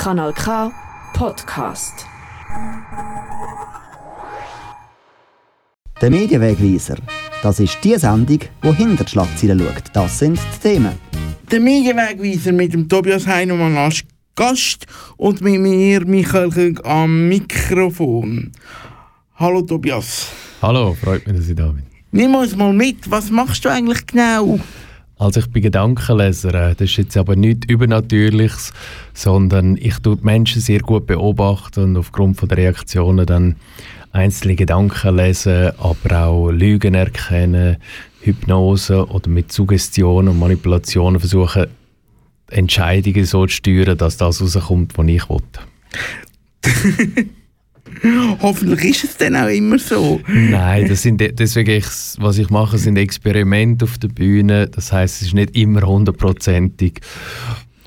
Kanal K Podcast. Der Medienwegweiser. Das ist die Sendung, die hinter die Schlagzeilen schaut. Das sind die Themen. Der Medienwegweiser mit dem Tobias Heinemann als Gast und mit mir Michael König am Mikrofon. Hallo Tobias. Hallo, freut mich, dass ich da bin. Nimm uns mal mit, was machst du eigentlich genau? Also ich bin Gedankenleser. Das ist jetzt aber nichts Übernatürliches, sondern ich tue die Menschen sehr gut beobachten und aufgrund von der Reaktionen dann einzelne Gedanken lesen, aber auch Lügen erkennen, Hypnose oder mit Suggestion und Manipulationen versuchen, Entscheidungen so zu steuern, dass das rauskommt, was ich will. Hoffentlich ist es dann auch immer so. Nein, das sind deswegen ich, was ich mache, sind Experimente auf der Bühne. Das heißt, es ist nicht immer hundertprozentig.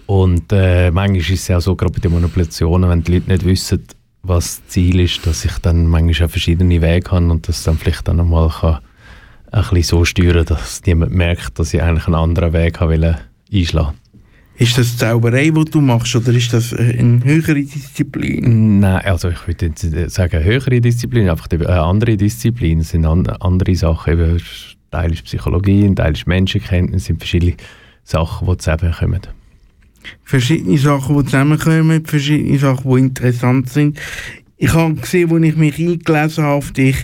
Und äh, manchmal ist es ja so, gerade bei den Manipulationen, wenn die Leute nicht wissen, was das Ziel ist, dass ich dann manchmal auch verschiedene Wege habe und das dann vielleicht dann kann ein bisschen so steuern, dass niemand merkt, dass ich eigentlich einen anderen Weg habe einschlagen ist das Zauberei, die du machst, oder ist das eine höhere Disziplin? Nein, also ich würde jetzt sagen höhere Disziplin, einfach eine andere Disziplin. Es sind andere Sachen. Eben, ein Teil ist Psychologie, ein Teil ist Menschenkenntnis, sind verschiedene Sachen, die zusammenkommen. Verschiedene Sachen, die zusammenkommen, verschiedene Sachen, die interessant sind. Ich habe gesehen, als ich mich eingelesen habe auf dich,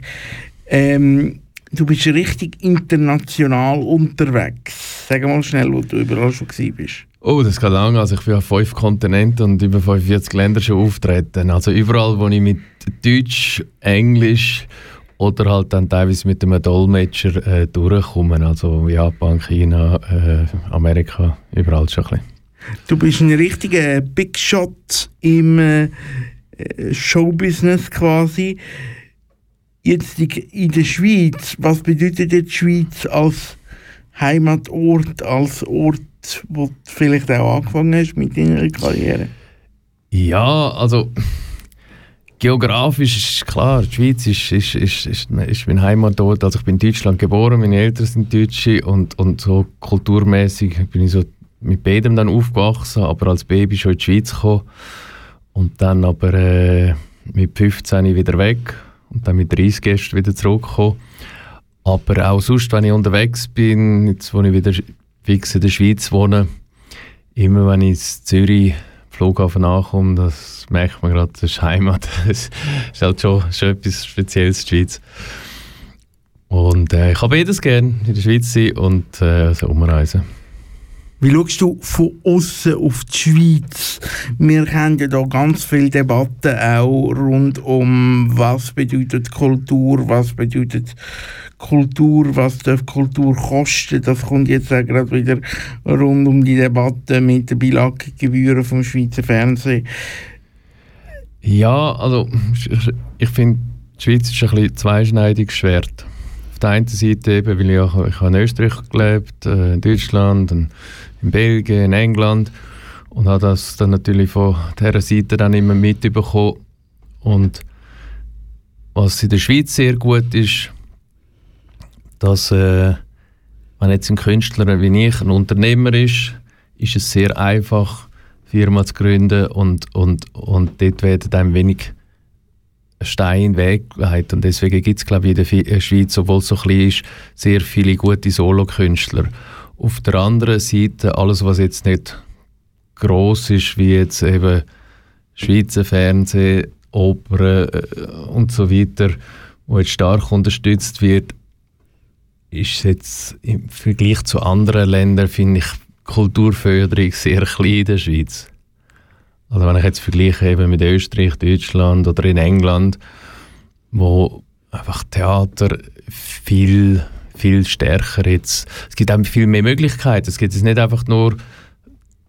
ähm, du bist richtig international unterwegs. Sag mal schnell, wo du überall schon bist. Oh, das geht lange. Also ich bin auf fünf Kontinenten und über 45 Länder schon auftreten. Also überall, wo ich mit Deutsch, Englisch oder halt dann teilweise mit einem Dolmetscher äh, durchkomme. Also Japan, China, äh, Amerika, überall schon ein bisschen. Du bist ein richtiger Big Shot im äh, Showbusiness quasi. Jetzt in der Schweiz, was bedeutet die Schweiz als Heimatort, als Ort wo du vielleicht auch angefangen hast mit deiner Karriere? Ja, also geografisch ist klar, die Schweiz ist, ist, ist, ist, ist mein Heimatort. Also ich bin in Deutschland geboren, meine Eltern sind Deutsche und, und so kulturmäßig bin ich so mit beidem dann aufgewachsen, aber als Baby schon in die Schweiz gekommen und dann aber äh, mit 15 wieder weg und dann mit 30 Gästen wieder zurückgekommen. Aber auch sonst, wenn ich unterwegs bin, jetzt wo ich wieder fix in der Schweiz wohne, immer wenn ich in Zürich Flughafen ankomme, das merkt man gerade, das ist Heimat. Das ist halt schon, schon etwas Spezielles, die Schweiz. Und äh, ich habe beides gerne, in der Schweiz sein und äh, also umreisen. Wie schaust du von außen auf die Schweiz? Wir haben ja da ganz viele Debatten auch rund um, was bedeutet Kultur, was bedeutet Kultur, was darf Kultur kosten. Das kommt jetzt auch gerade wieder rund um die Debatte mit den Bilaggebühren vom Schweizer Fernsehen. Ja, also ich, finde, die Schweiz ist ein bisschen zweischneidiges Schwert. Auf der einen Seite eben, weil ich, auch, ich habe in Österreich gelebt, äh, in Deutschland, in Belgien, in England und habe das dann natürlich von dieser Seite dann immer mitbekommen. Und was in der Schweiz sehr gut ist, dass äh, wenn jetzt ein Künstler wie ich ein Unternehmer ist, ist es sehr einfach, Firma zu gründen und, und, und dort werden einem wenig Stein in Weg gelegt. Und deswegen gibt es, glaube ich, in der Schweiz, obwohl es so klein ist, sehr viele gute Solokünstler. Auf der anderen Seite, alles, was jetzt nicht groß ist, wie jetzt eben Schweizer Fernsehen, Oper äh, und so weiter, wo jetzt stark unterstützt wird, ist jetzt im Vergleich zu anderen Ländern, finde ich, Kulturförderung sehr klein in der Schweiz. Also wenn ich jetzt vergleiche eben mit Österreich, Deutschland oder in England, wo einfach Theater viel, viel stärker jetzt, es gibt einfach viel mehr Möglichkeiten. Es gibt jetzt nicht einfach nur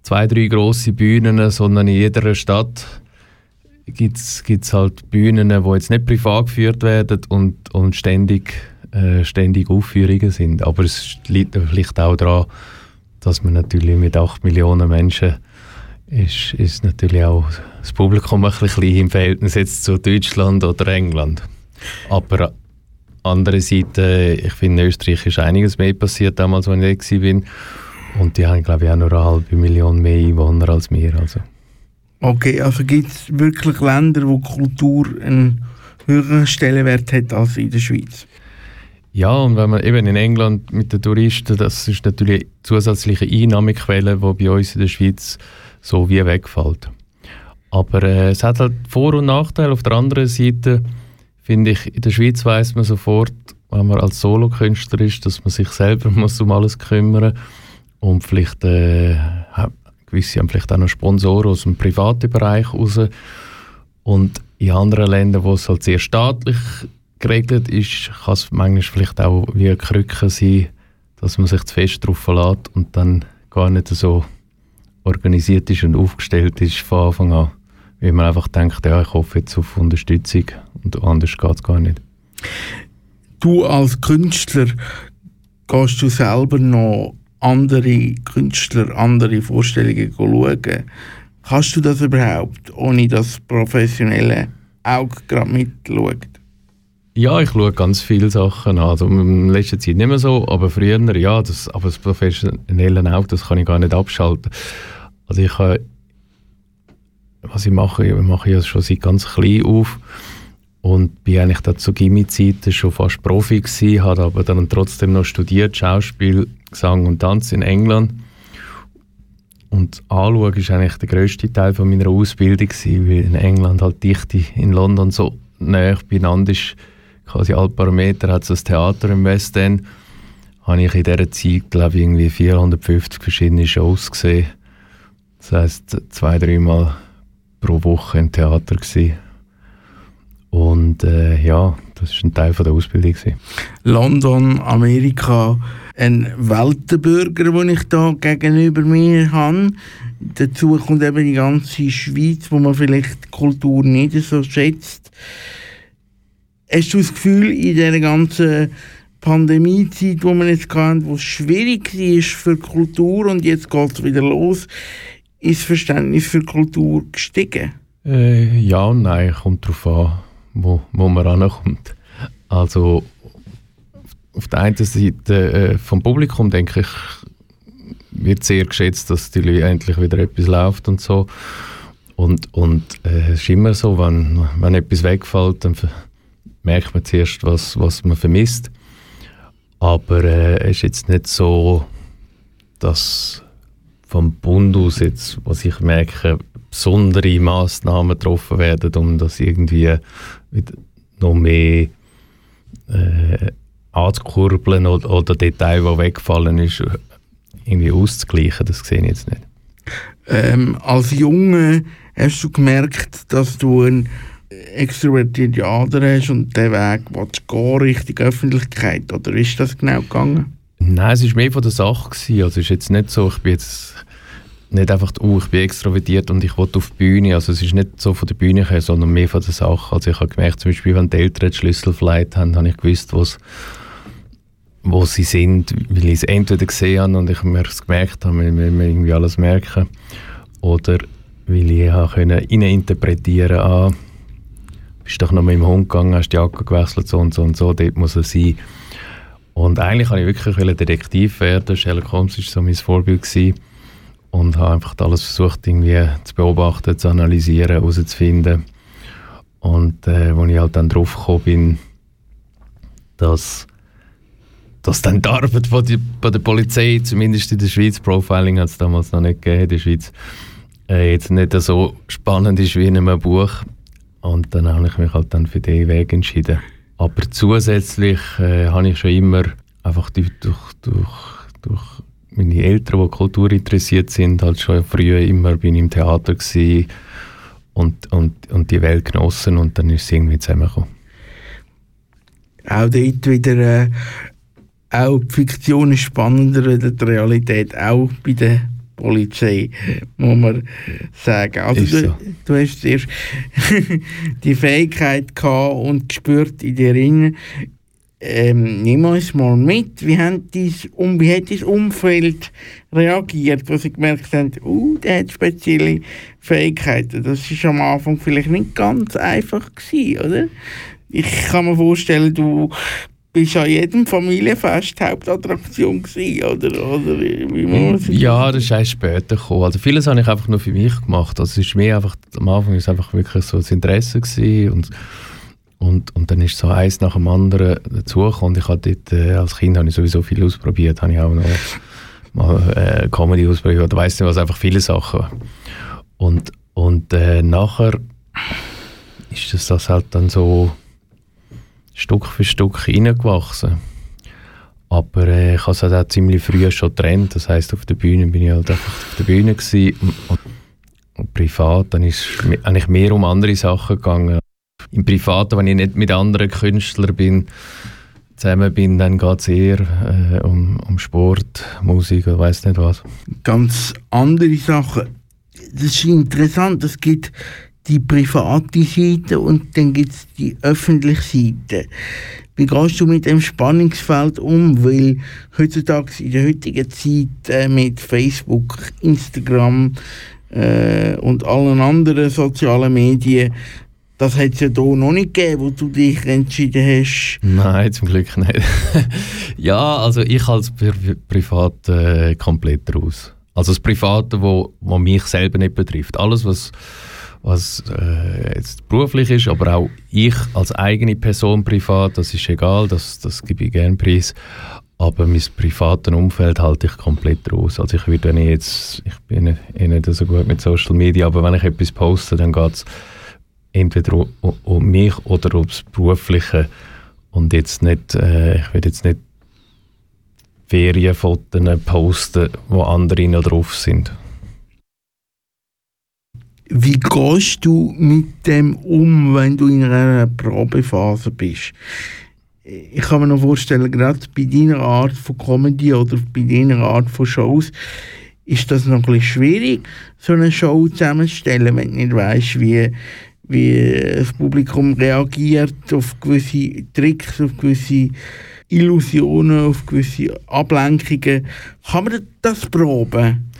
zwei, drei große Bühnen, sondern in jeder Stadt gibt es halt Bühnen, die jetzt nicht privat geführt werden und, und ständig äh, ständig Aufführungen sind. Aber es liegt vielleicht auch daran, dass man natürlich mit 8 Millionen Menschen ist, ist natürlich auch das Publikum ein bisschen im Verhältnis jetzt zu Deutschland oder England. Aber Seite, ich finde, in Österreich ist einiges mehr passiert damals, als ich war. Und die haben, glaube ich, auch nur eine halbe Million mehr Einwohner als wir. Also. Okay, also gibt es wirklich Länder, wo Kultur einen höheren Stellenwert hat als in der Schweiz? Ja, und wenn man eben in England mit den Touristen, das ist natürlich eine zusätzliche Einnahmequelle, die bei uns in der Schweiz so wie wegfällt. Aber äh, es hat halt Vor- und Nachteile. Auf der anderen Seite finde ich, in der Schweiz weiß man sofort, wenn man als Solokünstler ist, dass man sich selber muss um alles kümmern und vielleicht äh, gewisse haben vielleicht auch noch Sponsoren aus dem privaten Bereich raus und in anderen Ländern, wo es halt sehr staatlich geregelt ist, kann es manchmal vielleicht auch wie eine Krücke sein, dass man sich zu fest darauf verlässt und dann gar nicht so organisiert ist und aufgestellt ist von Anfang an. Weil man einfach denkt, ja, ich hoffe jetzt auf Unterstützung und anders geht es gar nicht. Du als Künstler, gehst du selber noch andere Künstler, andere Vorstellungen schauen? Kannst du das überhaupt, ohne das professionelle Auge gerade mitschaut? Ja, ich schaue ganz viele Sachen an. Also in letzter Zeit nicht mehr so, aber früher ja. Das, aber das professionelle Auge, das kann ich gar nicht abschalten. Also ich habe was ich mache, ich mache ja schon seit ganz klein auf und bin eigentlich da zu Gimmi-Zeiten schon fast Profi gewesen, habe aber dann trotzdem noch studiert, Schauspiel, Gesang und Tanz in England. Und anschauen war eigentlich der grösste Teil von meiner Ausbildung, gewesen, weil in England halt Dichte in London so näher beieinander ist. Quasi alle paar Meter hat es das Theater im West End. Habe ich in dieser Zeit, glaube ich, irgendwie 450 verschiedene Shows gesehen. Das heisst, zwei, dreimal pro Woche im Theater. Gewesen. Und äh, ja, das war ein Teil von der Ausbildung. Gewesen. London, Amerika, ein Weltenbürger, den ich da gegenüber mir habe. Dazu kommt eben die ganze Schweiz, wo man vielleicht die Kultur nicht so schätzt. Hast du das Gefühl, in dieser ganzen Pandemiezeit, wo wir jetzt hatten, wo es schwierig war für Kultur und jetzt geht es wieder los, ist das Verständnis für Kultur gestiegen? Äh, ja und nein, kommt darauf an, wo, wo man rankommt. Also auf der einen Seite äh, vom Publikum denke ich, wird sehr geschätzt, dass die Leute endlich wieder etwas läuft und so. Und, und äh, es ist immer so, wenn, wenn etwas wegfällt, dann merkt man zuerst, was, was man vermisst. Aber äh, es ist jetzt nicht so, dass vom Bund aus jetzt, was ich merke, besondere Massnahmen getroffen werden, um das irgendwie noch mehr äh, anzukurbeln oder, oder Detail, der weggefallen ist, irgendwie auszugleichen. Das sehe ich jetzt nicht. Ähm, als Junge hast du gemerkt, dass du ein extrovertierte Ader hast und den Weg willst gehen, Richtung Öffentlichkeit, oder ist das genau gegangen? Nein, es war mehr von der Sache. Gewesen. Also es ist jetzt nicht so, ich bin jetzt nicht einfach, oh, ich bin extrovertiert und ich will auf die Bühne. Also es ist nicht so von der Bühne her, sondern mehr von der Sache. Also ich habe gemerkt, zum Beispiel, wenn die Eltern die Schlüssel vielleicht haben, habe ich gewusst, wo sie sind, weil ich es entweder gesehen habe und ich mir es gemerkt habe, weil wir irgendwie alles merken, oder weil ich können interpretieren ah, bist doch noch mit dem Hund gegangen, hast die Jacke gewechselt, so und so und so, dort muss er sein. Und eigentlich wollte ich wirklich Detektiv werden. Sherlock Holmes war so mein Vorbild. Gewesen. Und habe einfach alles versucht, irgendwie zu beobachten, zu analysieren, herauszufinden. Und äh, als ich halt dann drauf gekommen bin, dass, dass dann die Arbeit von die, bei der Polizei, zumindest in der Schweiz, Profiling hat es damals noch nicht gegeben in der Schweiz, äh, jetzt nicht so spannend ist wie in einem Buch. Und dann habe ich mich halt dann für diesen Weg entschieden. Aber zusätzlich äh, habe ich schon immer einfach durch, durch, durch, meine Eltern, die Kultur interessiert sind, halt schon früher immer bin ich im Theater und, und, und die Welt genossen und dann ist es irgendwie zusammengekommen. Auch dort wieder, äh, auch die Fiktion ist spannender als die Realität, auch bei der Polizei, muss man sagen. Also du, so. du, hast zuerst die Fähigkeit gehabt und gespürt in dir drin, ähm, nimm uns mal mit, wie, haben dies, um, wie hat dein Umfeld reagiert, wo sie gemerkt haben, uh, der hat spezielle Fähigkeiten. Das war am Anfang vielleicht nicht ganz einfach gewesen, oder? Ich kann mir vorstellen, du bist an jedem Familienfest Hauptattraktion gewesen, oder, oder wie muss man Ja, das ist erst später gekommen. Also vieles habe ich einfach nur für mich gemacht. Also es ist mir einfach, am Anfang ist es einfach wirklich so das Interesse gewesen und, und, und dann ist so eins nach dem anderen dazugekommen und ich habe dort, äh, als Kind habe ich sowieso viel ausprobiert, habe ich auch noch mal äh, Comedy ausprobiert weiss nicht was, einfach viele Sachen. Und, und äh, nachher ist das, das halt dann so Stück für Stück reingewachsen. Aber äh, ich habe es halt auch ziemlich früh schon getrennt. Das heisst, auf der Bühne bin ich halt einfach auf der Bühne gewesen. Und, und, und privat, dann ist es eigentlich mehr um andere Sachen gegangen. Im Privaten, wenn ich nicht mit anderen Künstlern bin, zusammen bin, dann geht es eher äh, um, um Sport, Musik oder weiß nicht was. Ganz andere Sachen. Das ist interessant. Es gibt die private Seite und dann gibt es die öffentliche Seite. Wie gehst du mit dem Spannungsfeld um? Weil heutzutage in der heutigen Zeit äh, mit Facebook, Instagram äh, und allen anderen sozialen Medien, das hat es ja hier noch nicht gegeben, wo du dich entschieden hast. Nein, zum Glück nicht. ja, also ich als Pri Privat äh, komplett raus. Also das Private, wo, wo mich selber nicht betrifft. Alles, was was äh, jetzt beruflich ist, aber auch ich als eigene Person privat, das ist egal, das, das gebe ich gerne preis. Aber mein privates Umfeld halte ich komplett raus. Also ich würde, jetzt, ich bin eh nicht so gut mit Social Media, aber wenn ich etwas poste, dann geht es entweder um, um, mich oder ums Berufliche. Und jetzt nicht, äh, ich will jetzt nicht Ferienfotos posten, wo andere noch drauf sind. Wie gehst du mit dem um, wenn du in einer Probephase bist? Ich kann mir noch vorstellen, gerade bei deiner Art von Comedy oder bei deiner Art von Shows, ist das noch ein bisschen schwierig, so eine Show zusammenzustellen, wenn du nicht weißt, wie, wie das Publikum reagiert auf gewisse Tricks, auf gewisse Illusionen, auf gewisse Ablenkungen. Kann man das proben?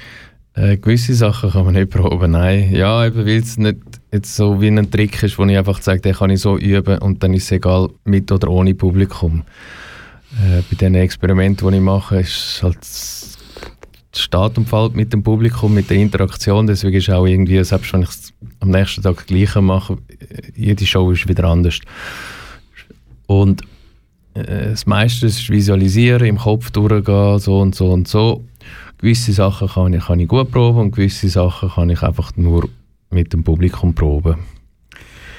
Äh, gewisse Sachen kann man nicht proben, nein. Ja, eben weil es nicht jetzt so wie ein Trick ist, wo ich einfach sage, den kann ich so üben und dann ist es egal, mit oder ohne Publikum. Äh, bei diesen Experimenten, die ich mache, ist halt steht und fällt mit dem Publikum, mit der Interaktion. Deswegen ist auch irgendwie, selbst wenn ich es am nächsten Tag gleich mache, jede Show ist wieder anders. Und äh, das meiste ist visualisieren, im Kopf durchgehen, so und so und so gewisse Sachen kann ich, kann ich gut proben und gewisse Sachen kann ich einfach nur mit dem Publikum proben.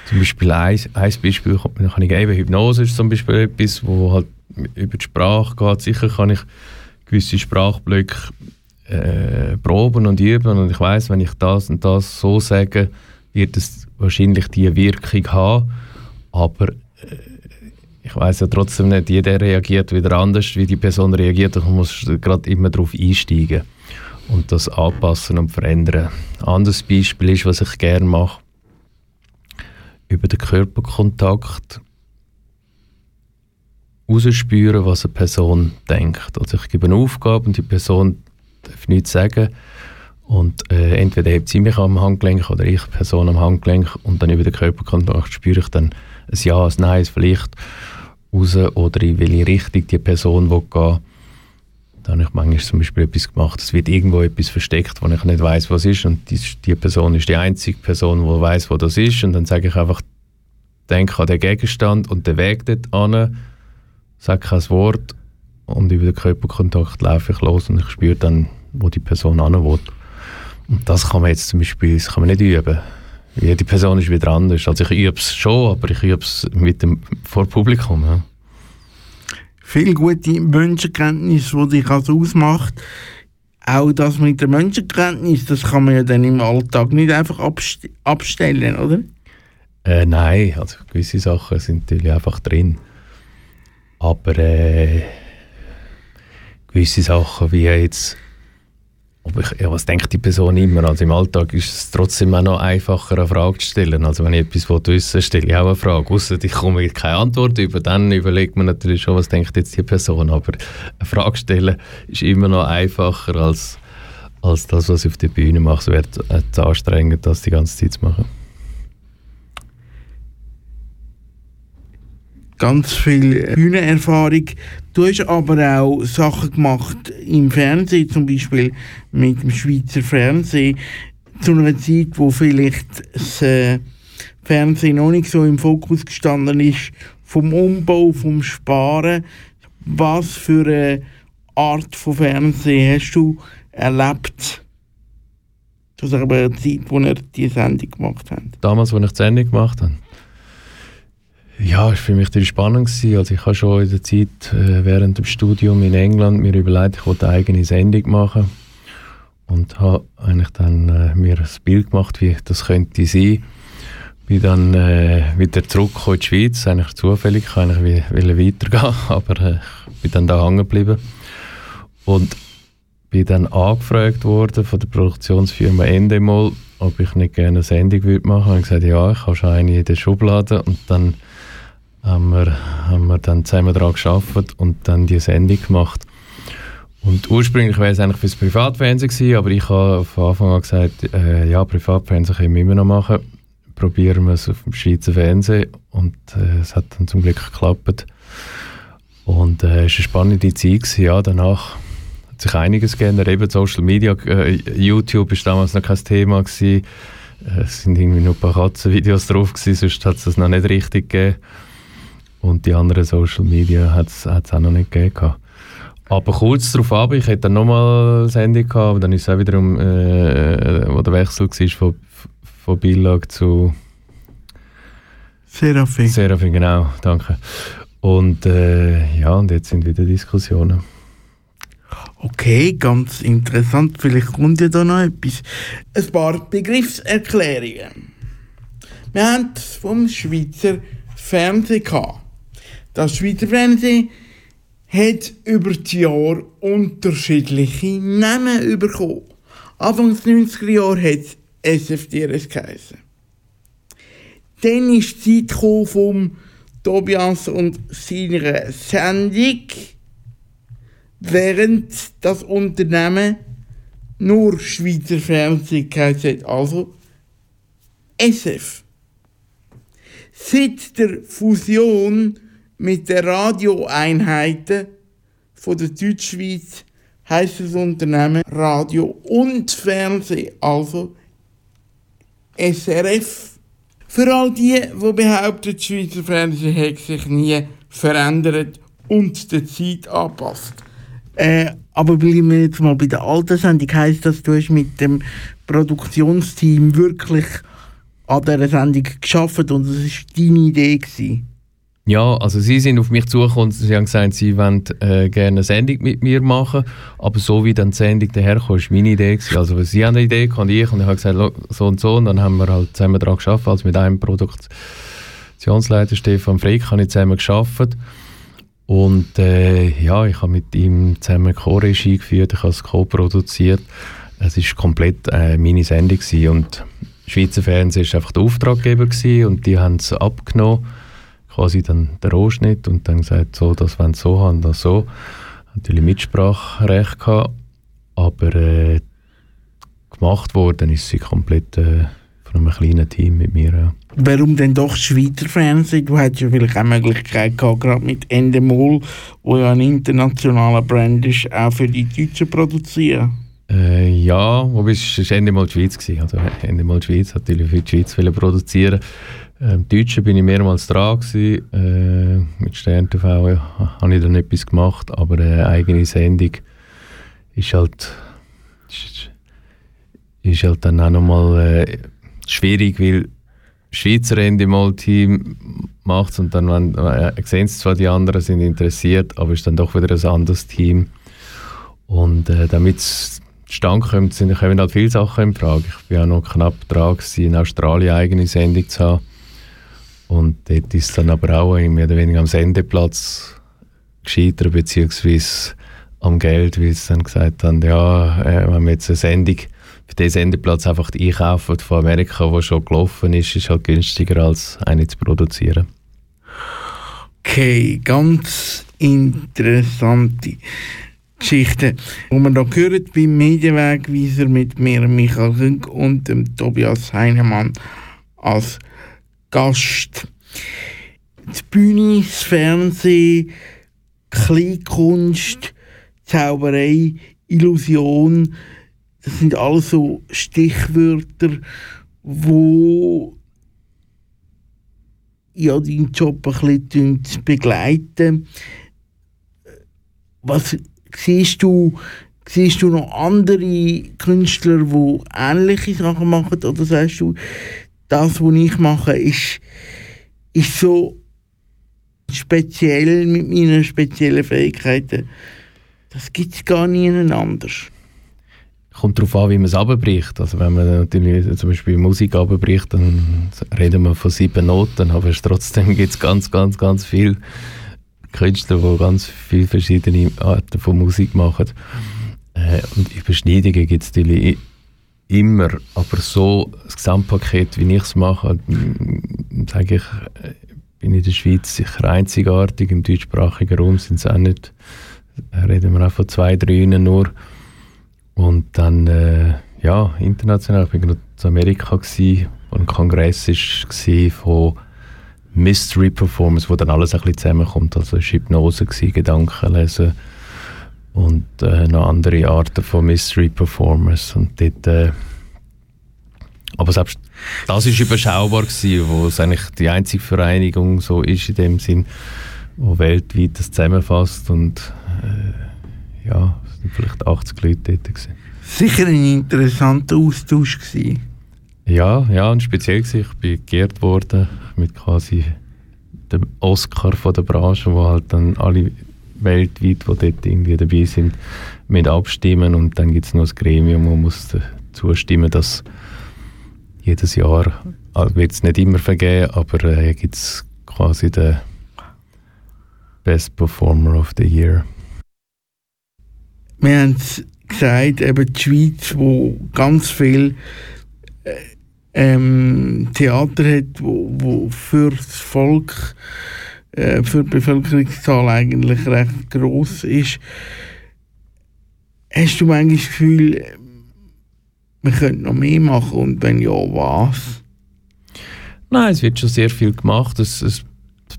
Zum Beispiel ein, ein Beispiel kann ich geben, Hypnose ist zum Beispiel etwas, wo halt über die Sprache geht. Sicher kann ich gewisse Sprachblöcke äh, proben und üben und ich weiß, wenn ich das und das so sage, wird es wahrscheinlich die Wirkung haben, aber äh, weiß ja trotzdem nicht, jeder reagiert wieder anders, wie die Person reagiert. Ich muss gerade immer darauf einsteigen und das anpassen und verändern. Ein anderes Beispiel ist, was ich gerne mache, über den Körperkontakt rausspüren, was eine Person denkt. Also ich gebe eine Aufgabe und die Person darf nichts sagen und äh, entweder hebt sie mich am Handgelenk oder ich Person am Handgelenk und dann über den Körperkontakt spüre ich dann ein Ja, ein Nein, vielleicht raus oder in welche Richtung die Person will gehen. Da habe ich manchmal zum Beispiel etwas gemacht, es wird irgendwo etwas versteckt, wo ich nicht weiß, was ist. Und die, die Person ist die einzige Person, die weiß, wo das ist. Und dann sage ich einfach, denke an den Gegenstand und den Weg dort an, sage kein Wort. Und über den Körperkontakt laufe ich los und ich spüre dann, wo die Person hin will. Und das kann man jetzt zum Beispiel das kann man nicht üben. Jede Person ist wieder anders. Also ich übe es schon, aber ich übe es mit dem, vor Publikum. Ja. Viel gute Menschenkenntnis, die dich also ausmacht. Auch das mit der Menschenkenntnis, das kann man ja dann im Alltag nicht einfach abst abstellen, oder? Äh, nein, also gewisse Sachen sind natürlich einfach drin. Aber äh, gewisse Sachen wie jetzt aber ich, ja, was denkt die Person immer? Also im Alltag ist es trotzdem auch noch einfacher, eine Frage zu stellen. Also wenn ich etwas wissen will, stelle ich auch eine Frage. Ausser ich komme keine Antwort über, dann überlegt man natürlich schon, was denkt jetzt die Person. Aber eine Frage stellen ist immer noch einfacher als, als das, was ich auf der Bühne mache. Es wird äh, zu anstrengend, das die ganze Zeit zu machen. Ganz viel Bühnenerfahrung. Du hast aber auch Sachen gemacht im Fernsehen, zum Beispiel mit dem Schweizer Fernsehen, zu einer Zeit, wo vielleicht das äh, Fernsehen noch nicht so im Fokus gestanden ist, vom Umbau, vom Sparen. Was für eine Art von Fernsehen hast du erlebt? Zu der Zeit, wo ihr die Sendung gemacht habt. Damals, als ich die Sendung gemacht habe? Ja, es war für mich spannend. Gewesen. Also ich habe schon in der Zeit äh, während dem Studium in England mir überlegt, ich wollte eine eigene Sendung machen und habe eigentlich dann äh, mir ein Bild gemacht, wie das könnte sein. Bin dann äh, wieder zurückgekommen in die Schweiz, eigentlich zufällig, ich wollte eigentlich weitergehen, aber äh, bin dann da hängen geblieben und bin dann angefragt worden von der Produktionsfirma Endemol, ob ich nicht gerne eine Sendung machen würde. Ich habe gesagt, ja, ich habe schon eine in der Schublade und dann haben wir, haben wir dann zusammen daran gearbeitet und dann die Sendung gemacht. Und ursprünglich wäre es eigentlich fürs Privatfernsehen gewesen, aber ich habe von Anfang an gesagt, äh, ja, Privatfernsehen können wir immer noch machen. Probieren wir es auf dem Schweizer Fernsehen und äh, es hat dann zum Glück geklappt. Und äh, es war eine spannende Zeit. Gewesen, ja, danach hat sich einiges geändert. Eben Social Media, äh, YouTube war damals noch kein Thema. Gewesen. Äh, es sind irgendwie nur ein paar Katzenvideos drauf, gewesen, sonst hat es das noch nicht richtig gegeben. Und die anderen Social Media hat es auch noch nicht gegeben. Aber kurz darauf ab, ich hätte dann nochmal eine Sendung gehabt, aber dann ist es auch wiederum, äh, wo der Wechsel war von, von Billag zu Serafin. Serafin, genau, danke. Und äh, ja, und jetzt sind wieder Diskussionen. Okay, ganz interessant. Vielleicht kommt ja da noch etwas. Ein paar Begriffserklärungen. Wir haben vom Schweizer Fernsehen gehabt. Das Schweizer Fernsehen hat über die Jahre unterschiedliche Namen bekommen. Anfang des 90er Jahre hat es SFDRS geheißen. Dann ist die Zeit vom Tobias und seiner Sendung, während das Unternehmen nur Schweizer Fernsehen geheißen hat, also SF. Seit der Fusion mit den Radioeinheiten von der Deutschschweiz heisst das Unternehmen Radio und Fernsehen, also SRF. Für all die, die behaupten, das Schweizer Fernsehen hätte sich nie verändert und der Zeit angepasst. Äh, aber bleiben wir jetzt mal bei der alten Sendung. Heisst das, du hast mit dem Produktionsteam wirklich an dieser Sendung geschafft und es war deine Idee? Gewesen? Ja, also sie sind auf mich zugekommen und sie haben gesagt, sie wollen äh, gerne eine Sendung mit mir machen, aber so wie dann die Sendung daherkam, war meine Idee. Gewesen. Also sie haben eine Idee und ich und ich habe gesagt, so und so und dann haben wir halt zusammen daran geschafft, also mit einem Produktionsleiter Stefan Frick habe ich zusammen geschafft und äh, ja, ich habe mit ihm zusammen Co-Regie geführt, ich habe es co-produziert. Es war komplett äh, meine Sendung gewesen. und Schweizer Fernsehen war einfach der Auftraggeber gewesen, und die haben es abgenommen quasi dann der Rohschnitt und dann gesagt, so, das wollen so haben, das so. Natürlich Mitspracherecht gehabt, aber äh, gemacht worden ist sie komplett äh, von einem kleinen Team mit mir. Ja. Warum denn doch Schweizer Fernsehen? Du hättest ja vielleicht auch Möglichkeit gehabt, gerade mit Endemol, wo ja ein internationaler Brand ist, auch für die Deutschen produzieren. Äh, ja, wobei es war Endemol die Schweiz. Gewesen. Also Endemol die Schweiz hat natürlich für die Schweiz produzieren ähm, Deutschen bin ich mehrmals dran gewesen. Äh, mit Stern TV ja, habe ich dann etwas gemacht, aber eine eigene Sendung ist halt ist, halt dann auch nochmal äh, schwierig, weil Schweizer Endemol-Team macht und dann wenn, äh, sehen sie zwar, die anderen sind interessiert, aber es ist dann doch wieder ein anderes Team. Und äh, damit es zustande kommt, sind, kommen halt viele Sachen in Frage. Ich bin auch noch knapp dran, in Australien eine eigene Sendung zu haben. Und dort ist dann aber auch mehr oder weniger am Sendeplatz gescheitert, beziehungsweise am Geld, weil sie dann gesagt haben, ja, äh, wenn wir jetzt eine Sendung für diesen Sendeplatz einfach einkaufen von Amerika, die schon gelaufen ist, ist halt günstiger als eine zu produzieren. Okay, ganz interessante Geschichte, die man da gehört beim Medienwegweiser mit mir, Michael Hünk und dem Tobias Heinemann als Gast. die Bühne, das Fernsehen, Kleinkunst, Zauberei, Illusion, das sind alles so Stichwörter, wo ja deinen Job ein bisschen begleiten. Was siehst du, siehst du noch andere Künstler, die ähnliche Sachen machen? Oder sagst du, das, was ich mache, ist, ist so speziell mit meinen speziellen Fähigkeiten. Das gibt es gar nie anders. Kommt darauf an, wie man es abbricht. Also wenn man natürlich zum Beispiel Musik abbricht, dann reden wir von sieben Noten, aber trotzdem gibt es ganz, ganz, ganz viele Künstler, die ganz viele verschiedene Arten von Musik machen. Äh, und Überschneidungen gibt es natürlich immer, aber so das Gesamtpaket, wie ich es mache, sage ich, bin in der Schweiz sicher einzigartig. Im deutschsprachigen Raum sind es auch nicht, reden wir auch von zwei, drei nur. Und dann, äh, ja, international, ich war gerade in Amerika, gewesen, wo ein Kongress war von Mystery Performance, wo dann alles ein bisschen zusammenkommt. Also es war Hypnose, gewesen, Gedankenlesen und äh, noch andere Arten von Mystery Performance. Und dort, äh, aber selbst das war überschaubar, gewesen, wo es eigentlich die einzige Vereinigung so ist in dem Sinn, wo weltweit das zusammenfasst und äh, ja, es waren vielleicht 80 Leute dort. Gewesen. Sicher ein interessanter Austausch gewesen. Ja, ja, und speziell gewesen. Ich bin geehrt worden mit quasi dem Oscar von der Branche, wo halt dann alle weltweit, die dort irgendwie dabei sind, mit abstimmen und dann gibt es noch ein Gremium, wo muss zustimmen, dass jedes Jahr, also wird es nicht immer vergeben, aber äh, gibt es quasi den Best Performer of the Year. Wir haben es gesagt, eben die Schweiz, wo ganz viel äh, ähm, Theater hat, wo, wo das Volk, äh, für die Bevölkerungszahl eigentlich recht groß ist. Hast du manchmal das Gefühl, wir könnten noch mehr machen und wenn ja, was? Nein, es wird schon sehr viel gemacht. Das, das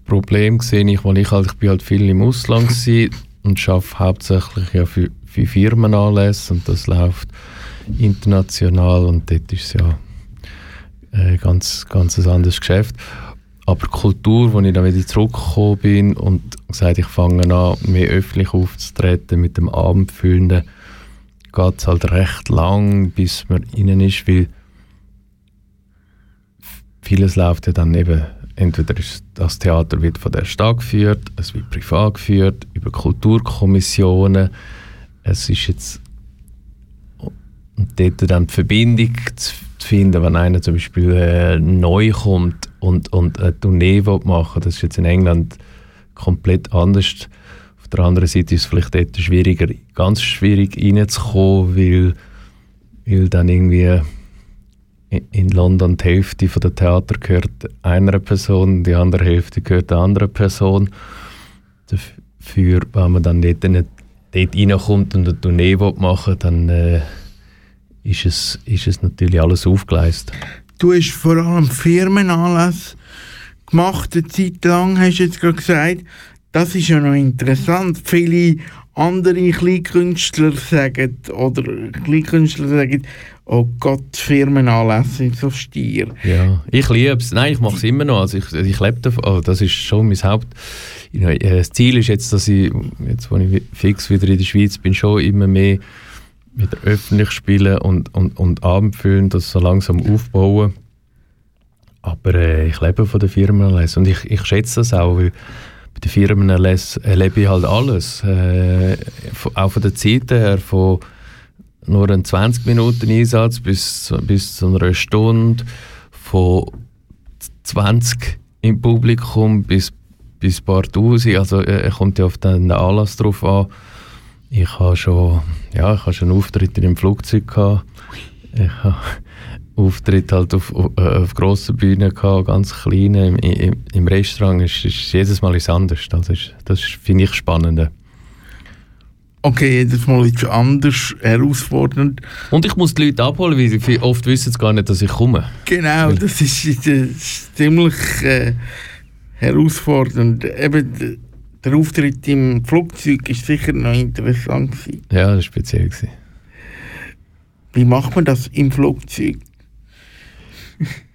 Problem sehe ich, weil ich halt, ich bin halt viel im Ausland und arbeite hauptsächlich ja für, für Firmenanlässe und das läuft international und dort ist es ja ein äh, ganz, ganz anderes Geschäft. Aber Kultur, wo ich dann wieder zurückgekommen bin und gesagt ich fange an, mehr öffentlich aufzutreten mit dem Abendfüllenden, geht es halt recht lang, bis man innen ist, weil vieles läuft ja dann eben, entweder ist das Theater wird von der Stadt geführt, es wird privat geführt, über Kulturkommissionen, es ist jetzt und dort dann die Verbindung zu finden, wenn einer zum Beispiel äh, neu kommt und, und eine Tournee machen das ist jetzt in England komplett anders der anderen Seite ist es vielleicht dort schwieriger, ganz schwierig reinzukommen, weil, weil dann irgendwie in London die Hälfte von der Theater gehört einer Person, die andere Hälfte gehört der anderen Person. Dafür, wenn man dann dort, nicht, dort reinkommt und eine Tournee machen dann äh, ist, es, ist es natürlich alles aufgeleistet. Du hast vor allem Firmenanlass gemacht, eine Zeit lang, hast du jetzt gerade gesagt. Das ist ja noch interessant. Viele andere Kleinkünstler sagen, oder Kleinkünstler sagen, oh Gott, Firmenanlässe sind so stier. Ja, ich liebe es. Nein, ich mache es immer noch. Also ich, ich lebe davon. Also das ist schon mein Haupt... Äh, das Ziel ist jetzt, dass ich, jetzt wo ich fix wieder in der Schweiz bin, schon immer mehr wieder öffentlich spielen und, und, und Abendfüllen, das so langsam aufbauen. Aber äh, ich lebe von der Firmenanlässe und ich, ich schätze das auch, weil bei den Firmen erlebe ich halt alles. Äh, auch von der Zeit her, von nur einem 20 Minuten Einsatz bis, bis zu einer Stunde, von 20 im Publikum bis, bis ein paar Tausend. Also äh, kommt ja auf den Anlass drauf an. Ich habe schon, ja, ich habe schon Auftritte im Flugzeug gehabt. Ich habe Auftritt halt auf, auf, äh, auf grossen Bühnen gehabt, ganz kleine. Im, im, im Restaurant ist, ist jedes Mal ist anders. Das, ist, das finde ich spannend. Okay, jedes Mal ist es anders, herausfordernd. Und ich muss die Leute abholen, weil oft wissen sie gar nicht, dass ich komme. Genau, das ist, das ist ziemlich äh, herausfordernd. Eben, der Auftritt im Flugzeug ist sicher noch interessant gewesen. Ja, das war speziell. Gewesen. Wie macht man das im Flugzeug?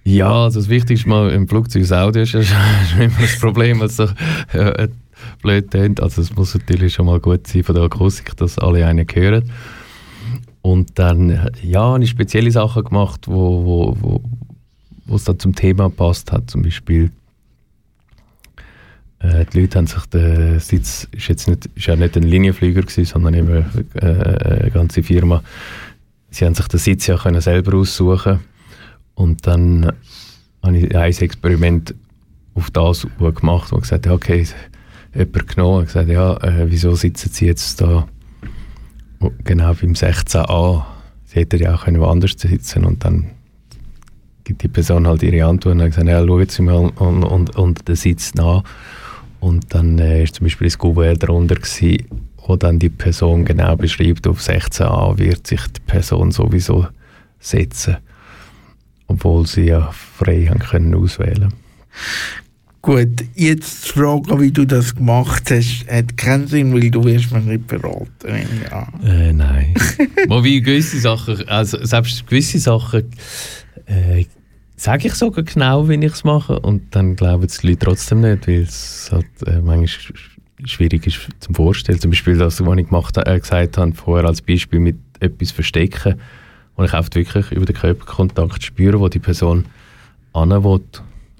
Ja, also das Wichtigste mal im Flugzeug das Audio ist, ist immer das Problem, was so äh, blöd tönt. Also es muss natürlich schon mal gut sein von der Akustik, dass alle einen hören. Und dann, ja, habe ich spezielle Sachen gemacht, wo, wo, wo, wo es dann zum Thema passt hat. Zum Beispiel, äh, die Leute haben sich den Sitz, ist jetzt nicht, nicht ein Linienflieger gewesen, sondern eben äh, eine ganze Firma. Sie haben sich den Sitz ja können selber aussuchen und dann habe ich ein Experiment auf das gemacht, wo ich gesagt habe, okay, jemand genommen und gesagt, ja, äh, wieso sitzen Sie jetzt da genau beim 16a? Sie hätten ja auch können woanders sitzen und dann gibt die Person halt ihre Antwort und hat gesagt, ja, schauen Sie mal und, und, und den Sitz nach. Und dann äh, ist zum Beispiel das Gouverneur darunter gewesen, wo dann die Person genau beschreibt, auf 16a wird sich die Person sowieso setzen, obwohl sie ja frei haben können auswählen. Gut, jetzt zu fragen, wie du das gemacht hast, hat keinen Sinn, weil du wirst mir nicht beraten. Ja. Äh, nein. Wobei gewisse Sachen, also selbst gewisse Sachen äh, sage ich sogar genau, wie ich es mache und dann glauben die Leute trotzdem nicht, weil es halt äh, manchmal schwierig ist zum Vorstellen. Zum Beispiel das, was ich gemacht, äh, gesagt habe vorher als Beispiel mit etwas verstecken, wo ich oft wirklich über den Körperkontakt spüre, wo die Person an will,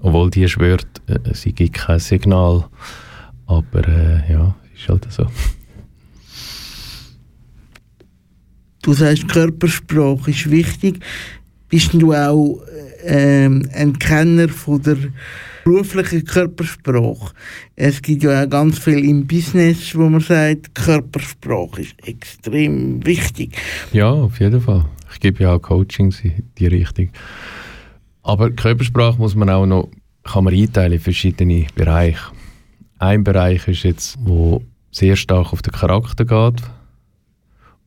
obwohl die schwört, äh, sie gibt kein Signal. Aber äh, ja, ist halt so. Du sagst, Körpersprache ist wichtig. Bist du auch ähm, ein Kenner von der beruflichen Körpersprache? Es gibt ja auch ganz viel im Business, wo man sagt, Körpersprache ist extrem wichtig. Ja, auf jeden Fall. Ich gebe ja auch Coachings in die Richtung. Aber Körpersprache muss man auch noch kann man einteilen in verschiedene Bereiche. Ein Bereich ist jetzt, wo sehr stark auf den Charakter geht.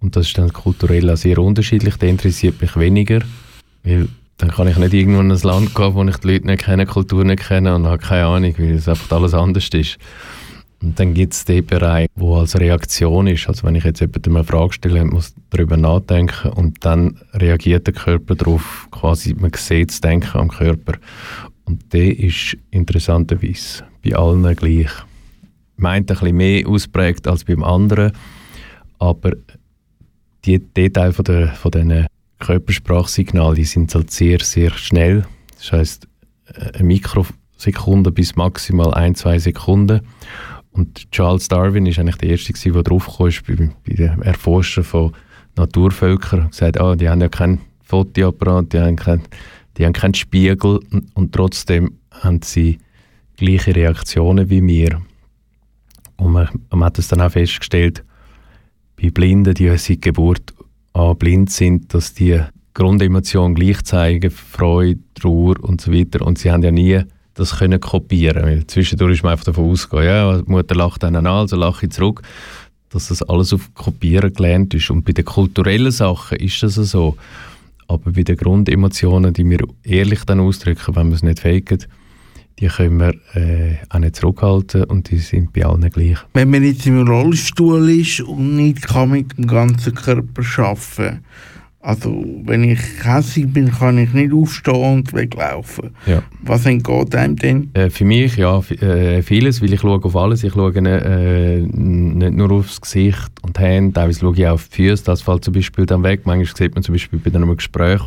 Und das ist dann kulturell auch sehr unterschiedlich. Der interessiert mich weniger, weil dann kann ich nicht irgendwo in ein Land gehen, wo ich die Leute nicht kenne, Kultur nicht kenne und habe keine Ahnung, weil es einfach alles anders ist. Und dann gibt es den Bereich, wo als Reaktion ist. Also wenn ich jetzt jemandem eine Frage stelle, muss darüber nachdenken und dann reagiert der Körper darauf. Quasi, man sieht das Denken am Körper. Und der ist interessanterweise bei allen gleich. Meint ein bisschen mehr ausprägt als beim anderen, aber die Details von, der, von diesen Körpersprachsignalen sind halt sehr, sehr schnell. Das heisst, eine Mikrosekunde bis maximal ein, zwei Sekunden. Und Charles Darwin ist eigentlich der Erste, der drauf kam, bei, bei den Erforschern von Naturvölkern. Er gesagt, oh, die haben ja keinen Fotoapparat, die haben keinen die haben keinen Spiegel und trotzdem haben sie gleiche Reaktionen wie wir. Und man, man hat es dann auch festgestellt, bei Blinden, die seit Geburt blind sind, dass die Grundemotionen gleich zeigen, Freude, Trauer und so weiter. Und sie haben ja nie das können kopieren. Weil zwischendurch ist man einfach davon ausgegangen, ja, die Mutter lacht einen an, also lache ich zurück, dass das alles auf Kopieren gelernt ist. Und bei den kulturellen Sachen ist das so. Aber bei den Grundemotionen, die wir ehrlich dann ausdrücken, wenn wir es nicht faken, die können wir äh, auch nicht zurückhalten und die sind bei allen gleich. Wenn man jetzt im Rollstuhl ist und nicht kann mit dem ganzen Körper arbeiten kann, also, wenn ich hässlich bin, kann ich nicht aufstehen und weglaufen. Ja. Was entgeht einem denn? Äh, für mich, ja, äh, vieles, weil ich schaue auf alles. Ich schaue äh, nicht nur aufs Gesicht und Hände, teilweise schaue ich auch auf die Füße. Das fällt zum Beispiel dann weg. Manchmal sieht man zum Beispiel bei einem Gespräch,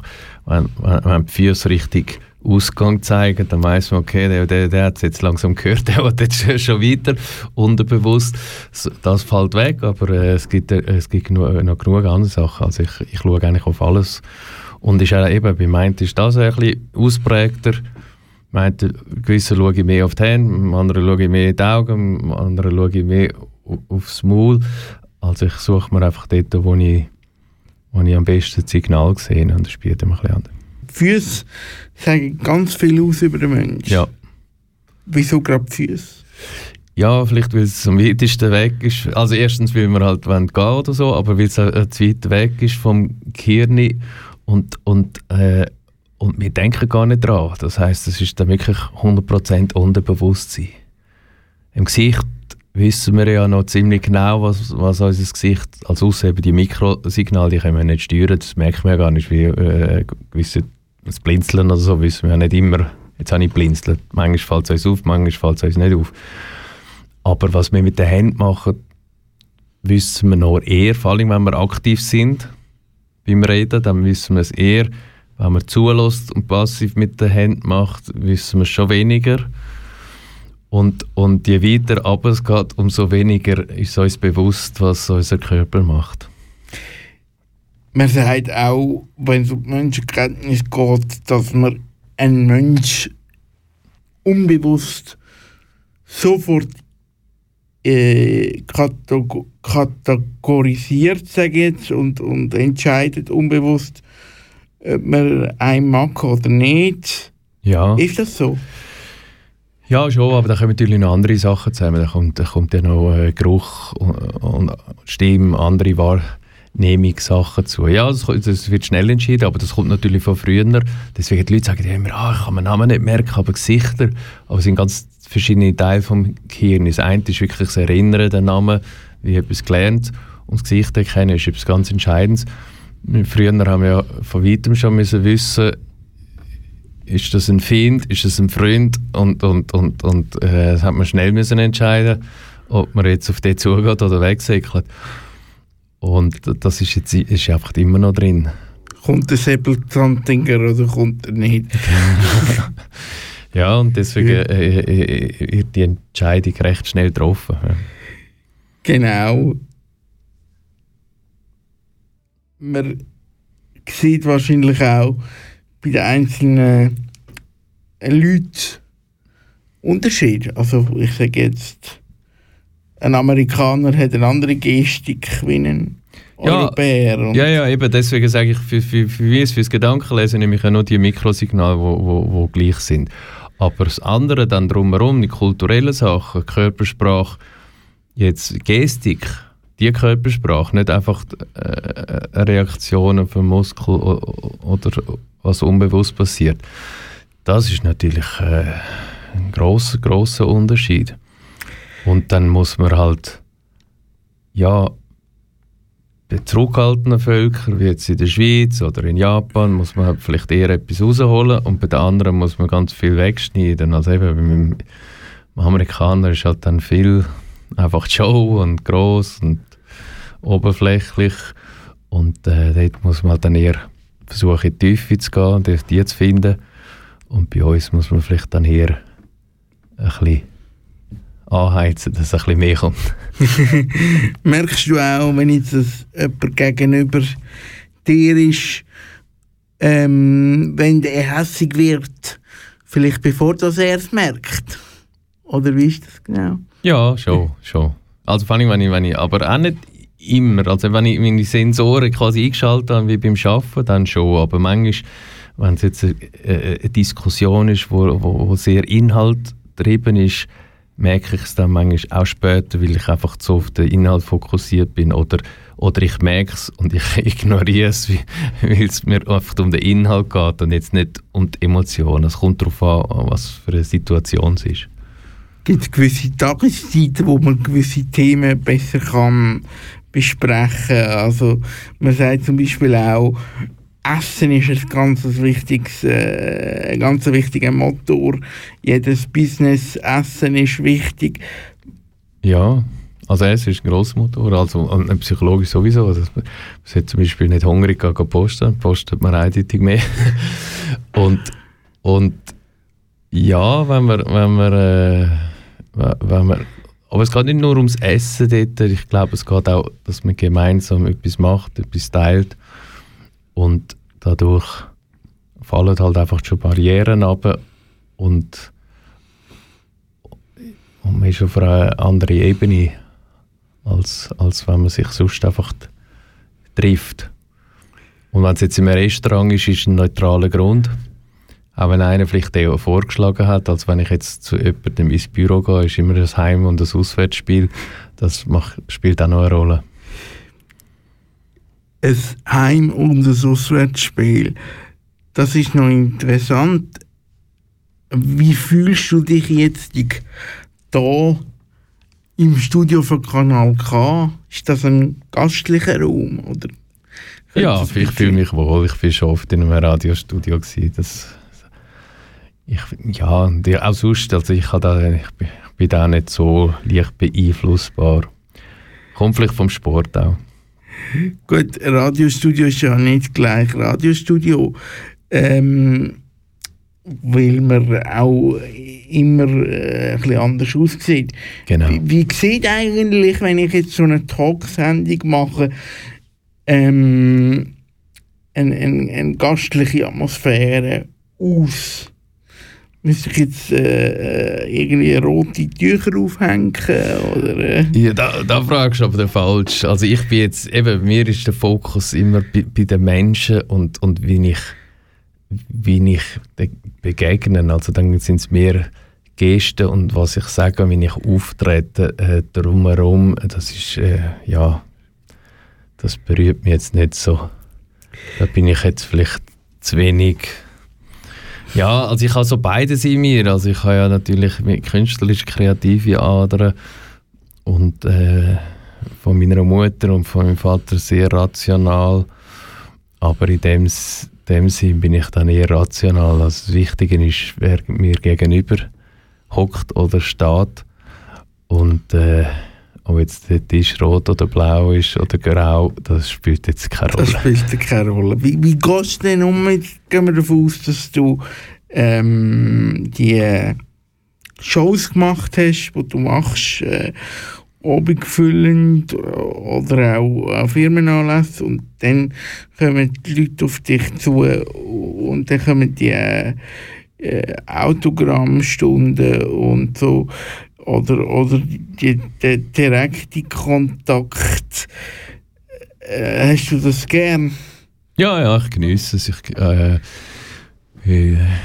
wenn, wenn die Füße richtig Ausgang zeigen, dann weiß man, okay, der, der, der hat es jetzt langsam gehört, der will jetzt schon weiter, unterbewusst. Das fällt weg, aber äh, es gibt, äh, es gibt noch, noch genug andere Sachen. Also ich, ich schaue eigentlich auf alles. Und ist auch eben, bei meint ist das ein bisschen ausprägter. Meint, gewisse schaue ich mehr auf die Hände, andere schaue ich mehr in die Augen, andere schaue ich mehr aufs Maul. Also ich suche mir einfach dort, wo ich, wo ich am besten Signal sehe und das spielt immer ein bisschen anders. Füße sagen ganz viel aus über den Menschen. Ja. Wieso gerade die Füße? Ja, vielleicht weil es am weitesten weg ist. Also erstens, weil wir halt gehen oder so, aber weil es äh, zu weit weg ist vom Gehirn und, und, äh, und wir denken gar nicht dran. Das heißt, es ist dann wirklich 100% Unterbewusstsein. Im Gesicht wissen wir ja noch ziemlich genau, was, was unser Gesicht, als außer eben die Mikrosignale, die können wir nicht steuern, das merkt man ja gar nicht, wie äh, gewisse das Blinzeln oder so, wissen wir ja nicht immer, jetzt habe ich blinzelt, manchmal fällt es uns auf, manchmal fällt es uns nicht auf. Aber was wir mit den Händen machen, wissen wir noch eher, vor allem wenn wir aktiv sind beim Reden, dann wissen wir es eher, wenn man zulässt und passiv mit den Händen macht, wissen wir es schon weniger. Und, und je weiter ab es geht, umso weniger ist uns bewusst, was unser Körper macht. Man sagt auch, wenn es um Menschenkenntnis geht, dass man einen Mensch unbewusst sofort äh, kategorisiert, sage jetzt, und, und entscheidet unbewusst, ob man einen mag oder nicht. Ja. Ist das so? Ja, schon, aber da kommen natürlich noch andere Sachen zusammen. Da kommt, da kommt ja noch äh, Geruch und, und Stimme, andere Wahrnehmungssachen zu. Ja, das, wird schnell entschieden, aber das kommt natürlich von früher. Deswegen die Leute sagen immer, ah, ich kann meinen Namen nicht merken, aber Gesichter. Aber es sind ganz verschiedene Teile vom Gehirn. Das eine ist wirklich das Erinnern, den Namen, wie etwas gelernt. Und das Gesicht erkennen ist etwas ganz Entscheidendes. Früher haben wir ja von weitem schon müssen wissen, ist das ein Feind, ist das ein Freund und, und, und, und äh, das hat man schnell müssen entscheiden, ob man jetzt auf den zugeht oder wegsäckelt. Und das ist jetzt ist einfach immer noch drin. Kommt der Säbelzahntiger oder kommt er nicht? ja, und deswegen äh, äh, wird die Entscheidung recht schnell getroffen. Ja. Genau. Man sieht wahrscheinlich auch, bei den einzelnen äh, Leuten Unterschied. Also ich sage jetzt, ein Amerikaner hat eine andere Gestik wie ein Europäer. Ja, ja, eben deswegen sage ich, für, für, für mich fürs Gedankenlesen nehme ich ja nur die Mikrosignale, die wo, wo, wo gleich sind. Aber das andere dann drumherum, die kulturellen Sachen, Körpersprache, jetzt Gestik, die Körpersprache, nicht einfach äh, Reaktionen vom Muskel oder was unbewusst passiert. Das ist natürlich äh, ein großer großer Unterschied. Und dann muss man halt ja bei zurückhaltenden Völkern, wie jetzt in der Schweiz oder in Japan, muss man halt vielleicht eher etwas rausholen und bei den anderen muss man ganz viel wegschneiden. Also eben beim Amerikaner ist halt dann viel einfach Show und groß und oberflächlich und äh, dort muss man halt dann eher versuchen, in die Tiefe zu gehen und die zu finden. Und bei uns muss man vielleicht dann eher ein bisschen anheizen, dass es ein bisschen mehr kommt. Merkst du auch, wenn jetzt jemand gegenüber dir ist, ähm, wenn der hässig wird, vielleicht bevor das er es merkt? Oder wie ist das genau? Ja, schon, schon. Also vor allem, wenn ich, wenn ich, aber auch nicht immer. Also wenn ich meine Sensoren quasi eingeschaltet habe, wie beim Arbeiten, dann schon. Aber manchmal, wenn es jetzt eine, eine Diskussion ist, wo, wo, wo sehr inhaltgetrieben ist, merke ich es dann manchmal auch später, weil ich einfach so auf den Inhalt fokussiert bin oder, oder ich merke es und ich ignoriere es, weil es mir einfach um den Inhalt geht und jetzt nicht um die Emotionen. Es kommt darauf an, was für eine Situation es ist. Gibt es gewisse Tageszeiten, wo man gewisse Themen besser kann besprechen. Also man sagt zum Beispiel auch, Essen ist ein ganz wichtiges, äh, ganz wichtiger Motor. Jedes Business Essen ist wichtig. Ja, also Essen ist ein grosser Motor, also und psychologisch sowieso. Also, man sollte zum Beispiel nicht hungrig gehen, gehen posten, postet man eindeutig mehr. und, und ja, wenn man, wenn man, äh, wenn man aber es geht nicht nur ums Essen dort. Ich glaube, es geht auch, dass man gemeinsam etwas macht, etwas teilt. Und dadurch fallen halt einfach schon Barrieren ab und, und man ist auf einer anderen Ebene, als, als wenn man sich sonst einfach trifft. Und wenn es jetzt im Restaurant ist, ist es ein neutraler Grund. Auch wenn einer vielleicht eher vorgeschlagen hat, als wenn ich jetzt zu jemandem ins Büro gehe, ist immer das Heim- und das Auswärtsspiel. Das macht, spielt auch noch eine Rolle. Ein Heim- und das Auswärtsspiel. Das ist noch interessant. Wie fühlst du dich jetzt da im Studio von Kanal K, ist das ein gastlicher Raum? Oder ja, ich fühle mich wohl. Ich war schon oft in einem Radiostudio. Gewesen. Das, ich, ja, auch sonst, also ich, da, ich, bin, ich bin da nicht so leicht beeinflussbar. Kommt vielleicht vom Sport auch. Gut, Radiostudio ist ja nicht gleich Radiostudio, ähm, weil man auch immer äh, ein bisschen anders aussieht. Genau. Wie, wie sieht eigentlich, wenn ich jetzt so eine Talksendung mache, ähm, eine, eine, eine gastliche Atmosphäre aus? Müsste ich jetzt äh, äh irgendwie rote Tücher aufhängen? Oder, äh? ja, da, da fragst du aber falsch. Also ich bin jetzt, eben, mir ist der Fokus immer bei, bei den Menschen und, und wie ich, wie ich begegne. Also dann sind es mehr Gesten und was ich sage, wenn ich auftrete äh, drumherum, das ist, äh, ja, das berührt mich jetzt nicht so. Da bin ich jetzt vielleicht zu wenig ja, also ich habe so beides in mir. Also ich habe ja natürlich mit künstlerisch kreative Adern und äh, von meiner Mutter und von meinem Vater sehr rational. Aber in dem, dem Sinn bin ich dann eher rational. Also das Wichtige ist, wer mir gegenüber hockt oder steht. Und äh, ob jetzt der Tisch rot oder blau ist oder grau, das spielt jetzt keine Rolle. Das spielt keine Rolle. Wie, wie gehst du denn um? Jetzt gehen wir davon aus, dass du ähm, die Shows gemacht hast, die du machst, äh, abendfüllend oder auch an Firmenanlässe und dann kommen die Leute auf dich zu und dann kommen die äh, Autogrammstunden und so oder, oder die, der direkte Kontakt. Äh, hast du das gern? Ja, ja, ich genieße es. Ich, äh,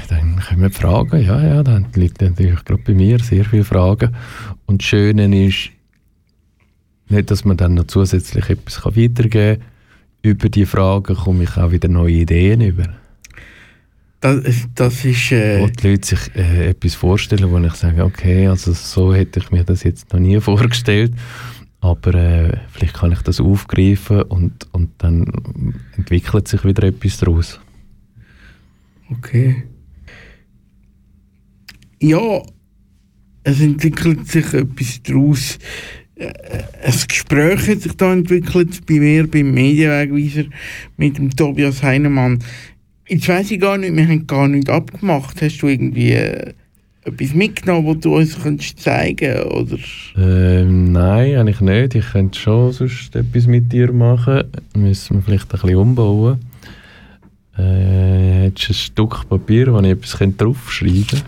dann kommen Fragen. Ja, ja, dann liegt natürlich gerade bei mir sehr viele Fragen. Und das Schöne ist, nicht, dass man dann noch zusätzlich etwas weitergeben kann. Über die Fragen komme ich auch wieder neue Ideen über. Das, das ist... Äh wo die Leute sich äh, etwas vorstellen, wo ich sage, okay, also so hätte ich mir das jetzt noch nie vorgestellt, aber äh, vielleicht kann ich das aufgreifen und, und dann entwickelt sich wieder etwas daraus. Okay. Ja, es entwickelt sich etwas daraus. Äh, ein Gespräch hat sich da entwickelt bei mir beim Medienwegweiser mit dem Tobias Heinemann. Jetzt weiss ich gar nicht, wir haben gar nicht abgemacht. Hast du irgendwie äh, etwas mitgenommen, was du uns könntest zeigen oder? Ähm, nein, eigentlich nicht. Ich könnte schon sonst etwas mit dir machen. Müssen wir vielleicht ein bisschen umbauen. Äh, jetzt ein Stück Papier, wo ich etwas draufschreiben könnte.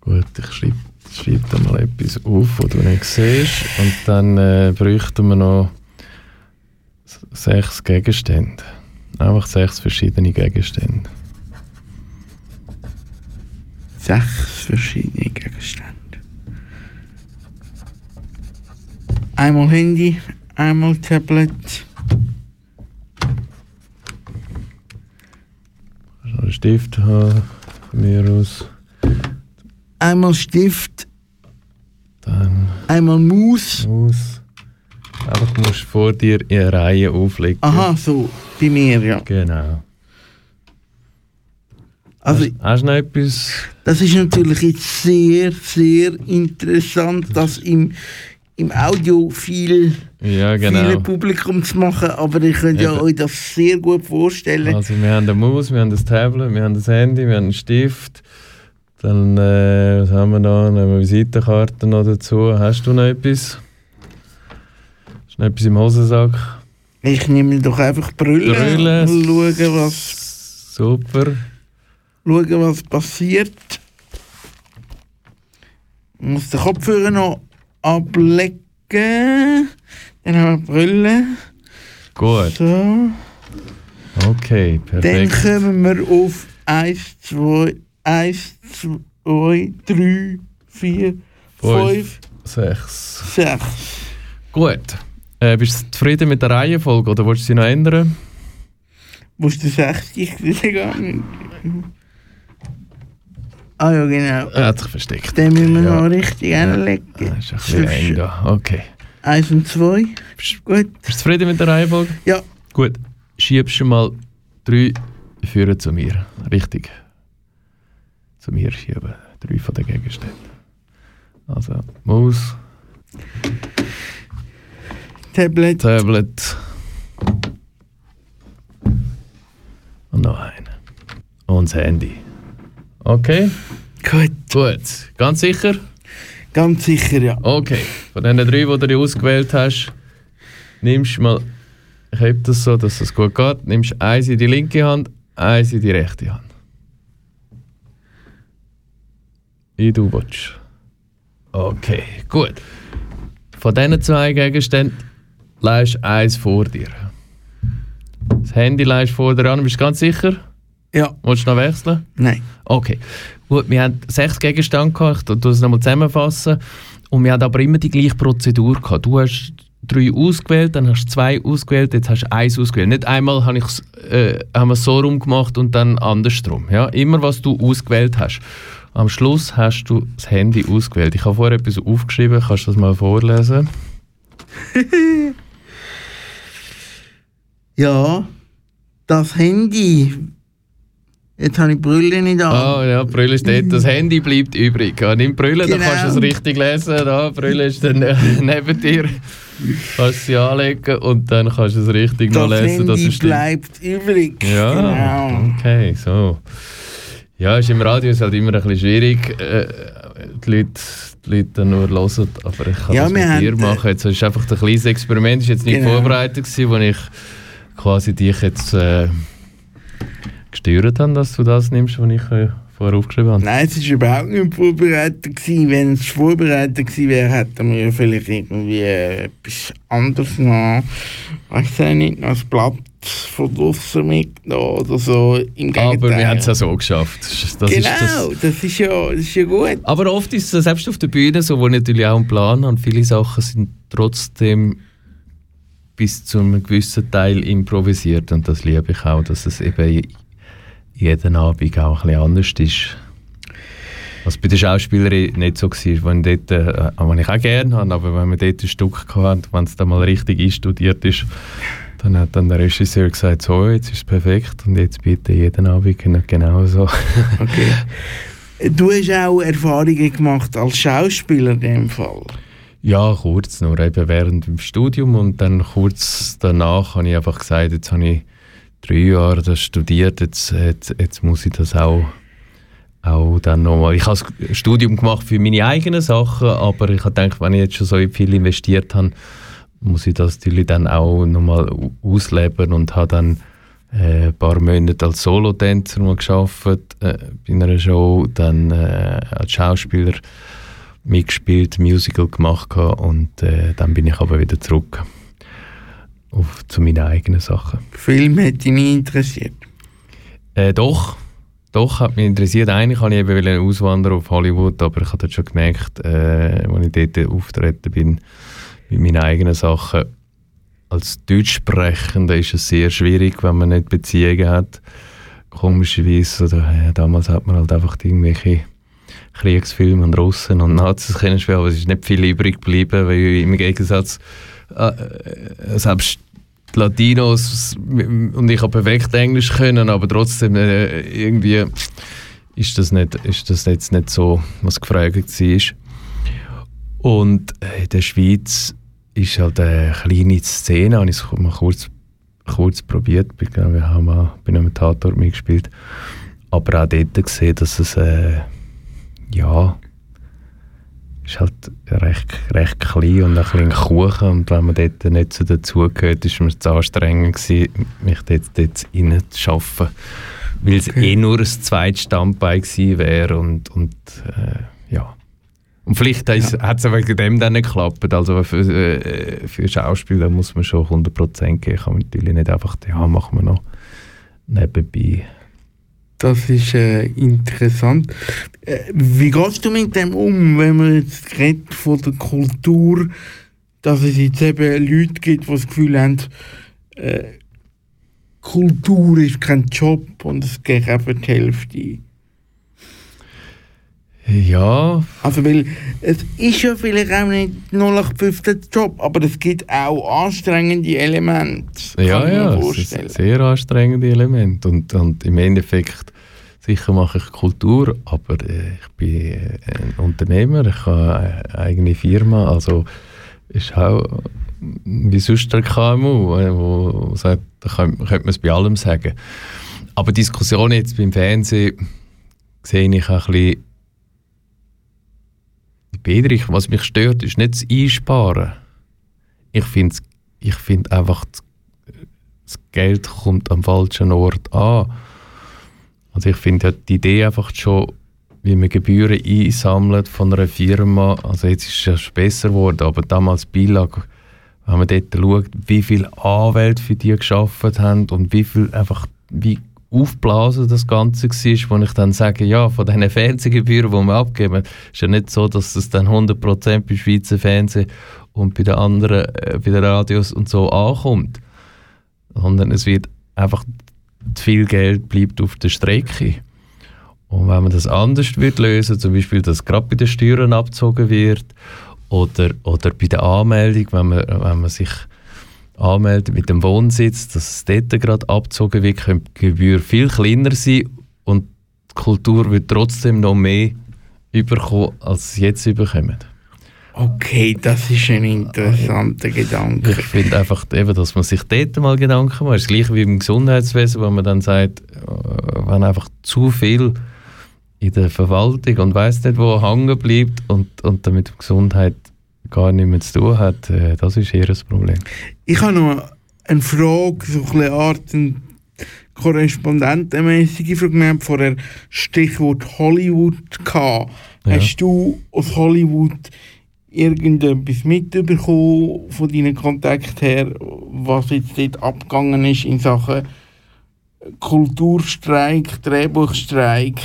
Gut, ich schreibe, schreibe da mal etwas auf, was du nicht siehst. Und dann äh, bräuchten wir noch sechs Gegenstände. Einfach sechs verschiedene Gegenstände. Sechs verschiedene Gegenstände. Einmal Handy, einmal Tablet, einen Stift haben, mir aus. Einmal Stift. Dann. Einmal Maus. Maus. Einfach du musst vor dir in eine Reihe auflegen. Aha, so, bei mir, ja. Genau. Also, hast, hast du noch etwas? Das ist natürlich jetzt sehr, sehr interessant, dass im, im Audio viel, ja, genau. viel Publikum zu machen, aber ich könnte ja euch das sehr gut vorstellen. Also wir haben eine Maus, wir haben das Tablet, wir haben das Handy, wir haben einen Stift, dann äh, was haben wir da, eine Visitenkarte noch dazu. Hast du noch etwas? Du noch etwas im Hosensack? Ich nehme doch einfach Brille, Brille. und schauen, was... Super. Schauen, was passiert. Ich muss den Kopfhörer noch ablegen. Dann haben wir Brille. Gut. So. Okay, perfekt. Dann kommen wir auf 1, 2, 1, 2, 3, 4, 5, 6. 6. Gut. Äh, bist du zufrieden mit der Reihenfolge oder willst du sie noch ändern? Wo ist der 60 gegangen? Ah ja, genau. Er hat sich versteckt. Den müssen wir Ja. noch richtig Ja. hinlegen. Das ist ein bisschen eng da. Okay. Eins und zwei. Gut. Bist du zufrieden mit der Reihenfolge? Ja. Gut. Schiebst du mal drei führen zu mir. Richtig. Zu mir schieben. Drei von den Gegenständen. Also Maus, Tablet. Tablet. Und noch einen. Und das Handy. Okay, Gut. gut. Ganz sicher? Ganz sicher, ja. Okay. Von den drei, die du ausgewählt hast, nimmst du mal, ich habe das so, dass es gut geht, nimmst eins in die linke Hand, eins in die rechte Hand. Wie du willst. Okay, gut. Von diesen zwei Gegenständen leist eins vor dir. Das Handy leist vor dir an, bist du ganz sicher? Ja. Willst du noch wechseln? Nein. Okay. Gut, wir haben sechs Gegenstände gehabt, ich es nochmal zusammenfassen. Und wir haben aber immer die gleiche Prozedur gehabt. Du hast drei ausgewählt, dann hast du zwei ausgewählt, jetzt hast du eins ausgewählt. Nicht einmal habe ich's, äh, haben wir es so rum gemacht und dann andersrum. Ja? Immer, was du ausgewählt hast. Am Schluss hast du das Handy ausgewählt. Ich habe vorher etwas aufgeschrieben, kannst du das mal vorlesen? Ja. Das Handy. Jetzt habe ich Brille nicht an. Ah ja, Brille steht, das Handy bleibt übrig. Ja, nimm die Brille, dann Genau. kannst du es richtig lesen. Da, Brille ist dann äh, neben dir. Kannst sie anlegen und dann kannst du es richtig noch das lesen. dass Handy es stimmt. bleibt übrig. Ja, Genau. okay, so. Ja, ist im Radio ist halt immer ein bisschen schwierig, äh, die Leute, die Leute dann nur hören, aber ich kann Ja, das mit dir äh, machen. Jetzt ist einfach ein kleines Experiment, ist jetzt nicht Genau. vorbereitet gewesen, wo ich quasi dich jetzt äh, gesteuert habe, dass du das nimmst, was ich äh, vorher aufgeschrieben habe. Nein, es war überhaupt nicht vorbereitet. Gewesen. Wenn es vorbereitet gewesen wäre, hätten wir vielleicht irgendwie etwas anderes noch, weiß ich nicht, noch ein Blatt von draussen mitgenommen oder so. Im Gegenteil. Aber wir haben es ja so geschafft. Das genau, ist das, das, ist ja, das ist ja gut. Aber oft ist es selbst auf der Bühne so, wo ich natürlich auch einen Plan habe. Viele Sachen sind trotzdem bis zu einem gewissen Teil improvisiert und das liebe ich auch, dass es eben jeden Abend auch ein bisschen anders ist. Was bei den Schauspielern nicht so war, wenn, dort, äh, was ich auch gerne habe, aber wenn man dort ein Stück hatte, wenn es dann mal richtig einstudiert ist, dann hat dann der Regisseur gesagt, so, jetzt ist es perfekt und jetzt bitte jeden Abend genau so. Okay. Du hast auch Erfahrungen gemacht als Schauspieler in dem Fall. Ja, kurz nur, eben während dem Studium und dann kurz danach habe ich einfach gesagt, jetzt habe ich drei Jahre das studiert, jetzt, jetzt, jetzt muss ich das auch, auch dann nochmal... Ich habe das Studium gemacht für meine eigenen Sachen, aber ich habe gedacht, wenn ich jetzt schon so viel investiert habe, muss ich das natürlich dann auch nochmal ausleben und habe dann äh, ein paar Monate als Solotänzer mal gearbeitet, äh, bei einer Show, dann äh, als Schauspieler mitgespielt, Musical gemacht gehabt und äh, dann bin ich aber wieder zurück auf, zu meinen eigenen Sachen. Film hätte dich nie interessiert. Äh, doch, doch, hat mich interessiert. Eigentlich wollte ich eben auswandern auf Hollywood, aber ich habe dort schon gemerkt, äh, als ich dort auftreten bin, mit meinen eigenen Sachen, als Deutschsprechender ist es sehr schwierig, wenn man nicht Beziehungen hat. Komischerweise, oder, äh, damals hat man halt einfach irgendwelche Kriegsfilme und Russen und Nazis kennengelernt, aber es ist nicht viel übrig geblieben, weil im Gegensatz äh, äh, selbst die Latinos und ich habe perfekt Englisch können, aber trotzdem äh, irgendwie ist das, nicht, ist das jetzt nicht so, was gefragt war. Und äh, in der Schweiz ist halt eine kleine Szene, habe ich es mal kurz, kurz probiert, ich wir haben mal bei einem Tatort mitgespielt, aber auch dort gesehen, dass es äh, ja ist halt recht, recht klein und ein bisschen Kuchen und wenn man dort nicht so dazugehört, ist mir zu anstrengend gewesen, mich dort, dort reinzuschaffen, weil es Okay. eh nur ein zweites Standbein gewesen wäre und, und äh, ja. Und vielleicht hat es wegen dem dann nicht geklappt. Also für, äh, für Schauspieler muss man schon 100% geben. Kann man natürlich nicht einfach, ja, machen wir noch nebenbei. Das ist äh, interessant. Äh, wie gehst du mit dem um, wenn man jetzt redet von der Kultur, dass es jetzt eben Leute gibt, die das Gefühl haben, äh, Kultur ist kein Job und es geht eben die Hälfte. Ja. Also, weil es ist ja vielleicht auch nicht 0815 Job, aber es gibt auch anstrengende Elemente. Ja, ja, es ist sehr anstrengende Elemente. Und, und im Endeffekt, sicher mache ich Kultur, aber äh, ich bin äh, ein Unternehmer, ich habe eine eigene Firma, also ist auch wie sonst der KMU, äh, wo sagt, da könnte man es bei allem sagen. Aber Diskussionen jetzt beim Fernsehen sehe ich ein bisschen Bedrich, was mich stört, ist nicht das Einsparen. Ich finde ich find einfach, das Geld kommt am falschen Ort an. Also ich finde die Idee einfach schon, wie man Gebühren einsammelt von einer Firma, also jetzt ist es besser geworden, aber damals Beilage, wenn man dort schaut, wie viele Anwälte für die geschafft haben und wie viel einfach, wie aufblasen das Ganze war, wo ich dann sage, ja, von diesen Fernsehgebühren, die wir abgeben, ist ja nicht so, dass es dann 100% bei Schweizer Fernsehen und bei den anderen, äh, bei den Radios und so ankommt, sondern es wird einfach zu viel Geld bleibt auf der Strecke. Und wenn man das anders wird lösen, zum Beispiel, dass gerade bei den Steuern abgezogen wird oder, oder bei der Anmeldung, wenn man, wenn man sich anmeldet mit dem Wohnsitz, dass es dort gerade abgezogen wird, könnte die Gebühr viel kleiner sein und die Kultur wird trotzdem noch mehr überkommen, als sie jetzt überkommen. Okay, das ist ein interessanter Gedanke. Ich finde einfach, eben, dass man sich dort mal Gedanken macht. Das ist gleich wie im Gesundheitswesen, wo man dann sagt, äh, wenn einfach zu viel in der Verwaltung und weiß nicht, wo hängen bleibt und, und damit die Gesundheit gar nichts mehr zu tun hat, äh, das ist eher ein Problem. Ich habe noch eine Frage, so eine Art korrespondentenmäßige Frage. Wir haben vorher Stichwort Hollywood gehabt. Ja. Hast du aus Hollywood irgendetwas mitbekommen von deinen Kontakten her, was jetzt dort abgegangen ist in Sachen Kulturstreik, Drehbuchstreik?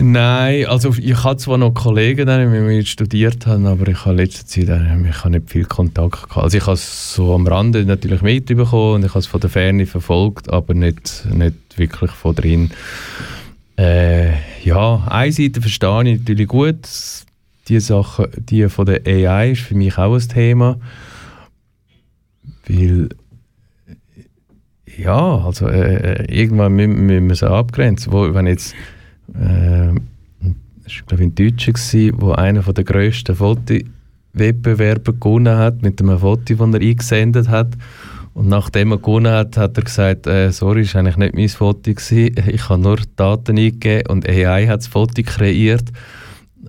Nein, also ich habe zwar noch Kollegen, die mit studiert haben, aber ich habe letzte Zeit äh, ich habe nicht viel Kontakt gehabt. Also ich habe es so am Rande natürlich mitbekommen und ich habe es von der Ferne verfolgt, aber nicht, nicht wirklich von drin. Äh, ja, eine Seite verstehe ich natürlich gut. Die Sache, die von der AI ist für mich auch ein Thema, weil ja, also äh, äh irgendwann müssen, müssen wir sie abgrenzen. Wo, wenn jetzt äh, war glaube ich in Deutschen, wo einer der grössten Fotowettbewerbe gewonnen hat, mit einem Foto, das er eingesendet hat. Und nachdem er gewonnen hat, hat er gesagt, äh, sorry, war eigentlich nicht mein Foto, gewesen. ich habe nur Daten eingegeben und AI hat das Foto kreiert.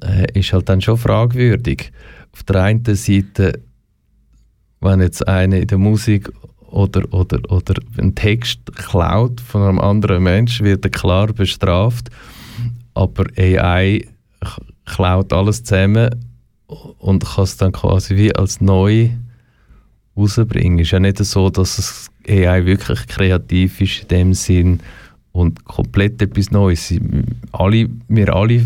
Äh, ist halt dann schon fragwürdig. Auf der einen Seite, wenn jetzt einer in der Musik oder, oder, oder einen Text klaut von einem anderen Menschen, wird er klar bestraft aber AI klaut alles zusammen und kann es dann quasi wie als neu rausbringen. Es ist ja nicht so, dass das AI wirklich kreativ ist in dem Sinn und komplett etwas Neues. Alle, wir alle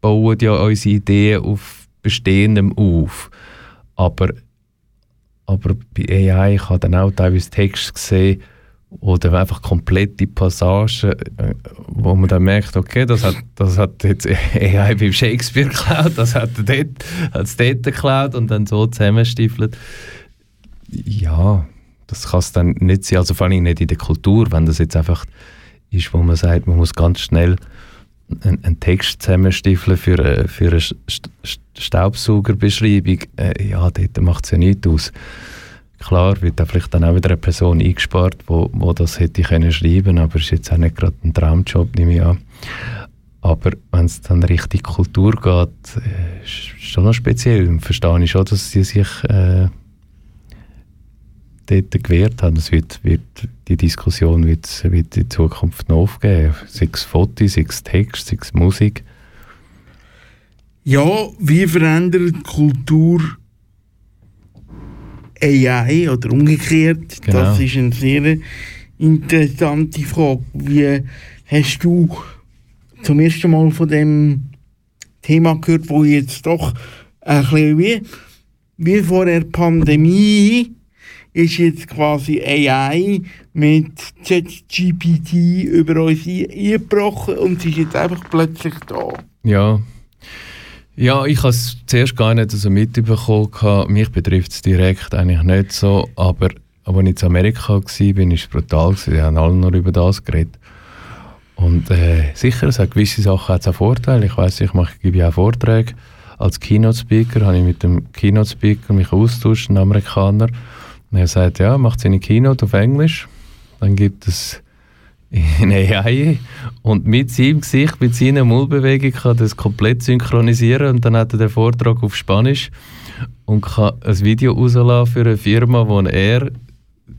bauen ja unsere Ideen auf Bestehendem auf. Aber, aber bei AI kann dann auch teilweise Text sehen, oder einfach komplette Passagen, äh, wo man dann merkt, okay, das hat, das hat jetzt AI beim Shakespeare geklaut, das hat er dort, dort geklaut und dann so zusammenstiefelt. Ja, das kann es dann nicht sein, also vor allem nicht in der Kultur, wenn das jetzt einfach ist, wo man sagt, man muss ganz schnell einen, einen Text zusammenstiefeln für, äh, für eine Staubsaugerbeschreibung, äh, ja, dort macht es ja nichts aus. Klar wird da vielleicht dann auch wieder eine Person eingespart, wo, wo das hätte können schreiben, aber ist jetzt auch nicht gerade ein Traumjob, nehme ich an. Aber wenn es dann richtig Kultur geht, äh, ist schon noch speziell. Verstehe ich schon, dass sie sich äh, dort gewehrt haben. Es wird, wird, die Diskussion wird, wird in Zukunft noch aufgeben. Sei es Fotos, sei es Text, sei es Musik. Ja, wie verändert Kultur AI oder umgekehrt? Genau. Das ist eine sehr interessante Frage. Wie hast du zum ersten Mal von dem Thema gehört, wo jetzt doch ein bisschen wie, wie vor der Pandemie ist jetzt quasi AI mit ChatGPT über uns eingebrochen und sie ist jetzt einfach plötzlich da. Ja. Ja, ich habe es zuerst gar nicht so mitbekommen. Mich betrifft es direkt eigentlich nicht so, aber als ich in Amerika war, war es brutal. Sie haben alle nur über das geredet. Und äh, sicher, es hat gewisse Sachen hat auch Vorteile. Ich weiß, ich mache, gebe ja auch Vorträge. Als Keynote-Speaker habe ich mit dem Keynote-Speaker mich austauscht, einem Amerikaner. Und er sagt, ja, macht seine Keynote auf Englisch. Dann gibt es in AI und mit seinem Gesicht, mit seiner Mullbewegung kann das komplett synchronisieren und dann hat er den Vortrag auf Spanisch und kann ein Video rauslassen für eine Firma, wo er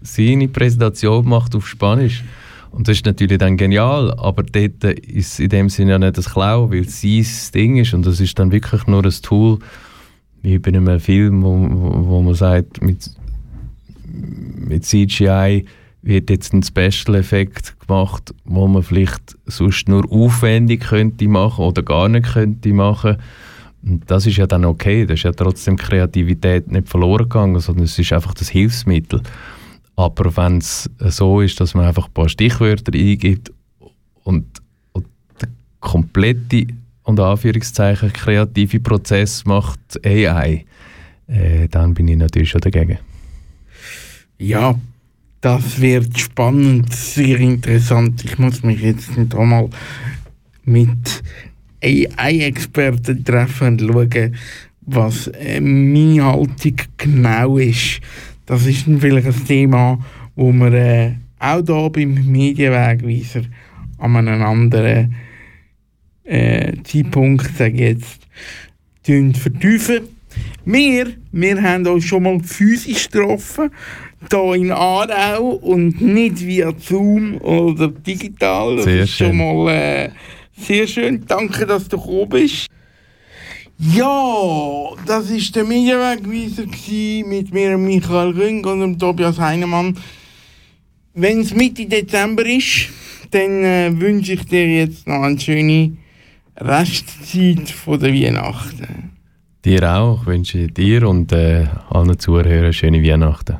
seine Präsentation macht auf Spanisch. Und das ist natürlich dann genial, aber dort ist in dem Sinne ja nicht das Klauen, weil es sein Ding ist und das ist dann wirklich nur ein Tool, wie bei einem Film, wo, wo man sagt, mit, mit CGI wird jetzt ein Special-Effekt gemacht, wo man vielleicht sonst nur aufwendig könnte machen oder gar nicht könnte machen. Und das ist ja dann okay, das ist ja trotzdem Kreativität nicht verloren gegangen, sondern es ist einfach das Hilfsmittel. Aber wenn es so ist, dass man einfach ein paar Stichwörter eingibt und, und der komplette und Anführungszeichen kreative Prozess macht AI, äh, dann bin ich natürlich schon dagegen. Ja, das wird spannend, sehr interessant. Ich muss mich jetzt noch mal mit AI-Experten treffen und schauen, was äh, meine Haltung genau ist. Das ist vielleicht ein Thema, wo wir äh, auch hier beim Medienwegweiser an einem anderen äh, Zeitpunkt, jetzt, vertiefen. Wir, wir haben uns schon mal physisch getroffen hier in Aarau und nicht via Zoom oder digital. Das sehr ist schön. schon mal äh, sehr schön. Danke, dass du gekommen bist. Ja, das war der Medienwegweiser mit mir, Michael Rüng und dem Tobias Heinemann. Wenn es Mitte Dezember ist, dann äh, wünsche ich dir jetzt noch eine schöne Restzeit von der Weihnachten. Dir auch. Ich wünsche dir und äh, allen Zuhörern schöne Weihnachten.